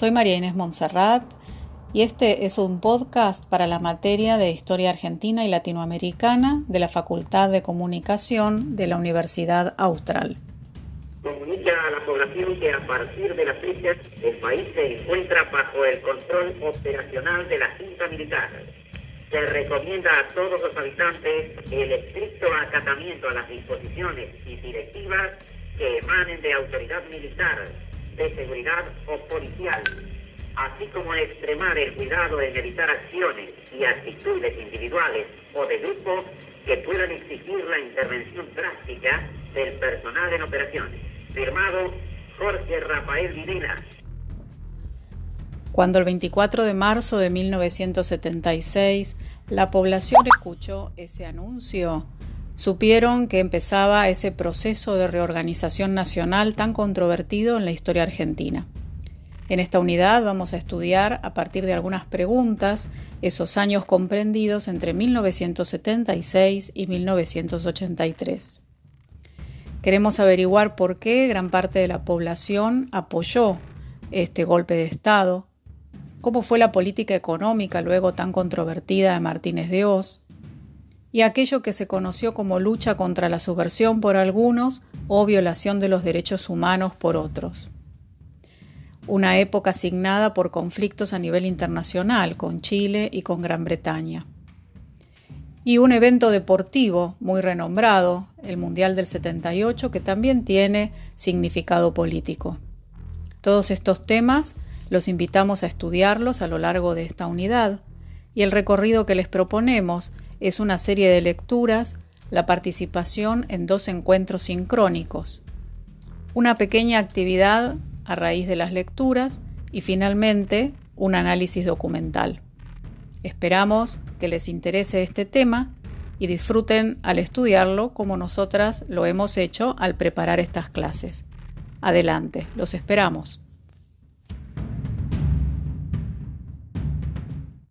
Soy María Inés Montserrat y este es un podcast para la materia de Historia Argentina y Latinoamericana de la Facultad de Comunicación de la Universidad Austral. Comunica a la población que a partir de la fecha el país se encuentra bajo el control operacional de la Junta Militar. Se recomienda a todos los habitantes el estricto acatamiento a las disposiciones y directivas que emanen de autoridad militar, de seguridad o policial, así como extremar el cuidado en evitar acciones y actitudes individuales o de grupo que puedan exigir la intervención drástica del personal en operaciones. Firmado Jorge Rafael Videla. Cuando el 24 de marzo de 1976 la población escuchó ese anuncio, supieron que empezaba ese proceso de reorganización nacional tan controvertido en la historia argentina. En esta unidad vamos a estudiar, a partir de algunas preguntas, esos años comprendidos entre 1976 y 1983. Queremos averiguar por qué gran parte de la población apoyó este golpe de Estado, cómo fue la política económica luego tan controvertida de Martínez de Oz, y aquello que se conoció como lucha contra la subversión por algunos o violación de los derechos humanos por otros. Una época asignada por conflictos a nivel internacional con Chile y con Gran Bretaña. Y un evento deportivo muy renombrado, el Mundial del 78, que también tiene significado político. Todos estos temas los invitamos a estudiarlos a lo largo de esta unidad y el recorrido que les proponemos es una serie de lecturas, la participación en dos encuentros sincrónicos, una pequeña actividad a raíz de las lecturas y finalmente un análisis documental. Esperamos que les interese este tema y disfruten al estudiarlo como nosotras lo hemos hecho al preparar estas clases. Adelante, los esperamos.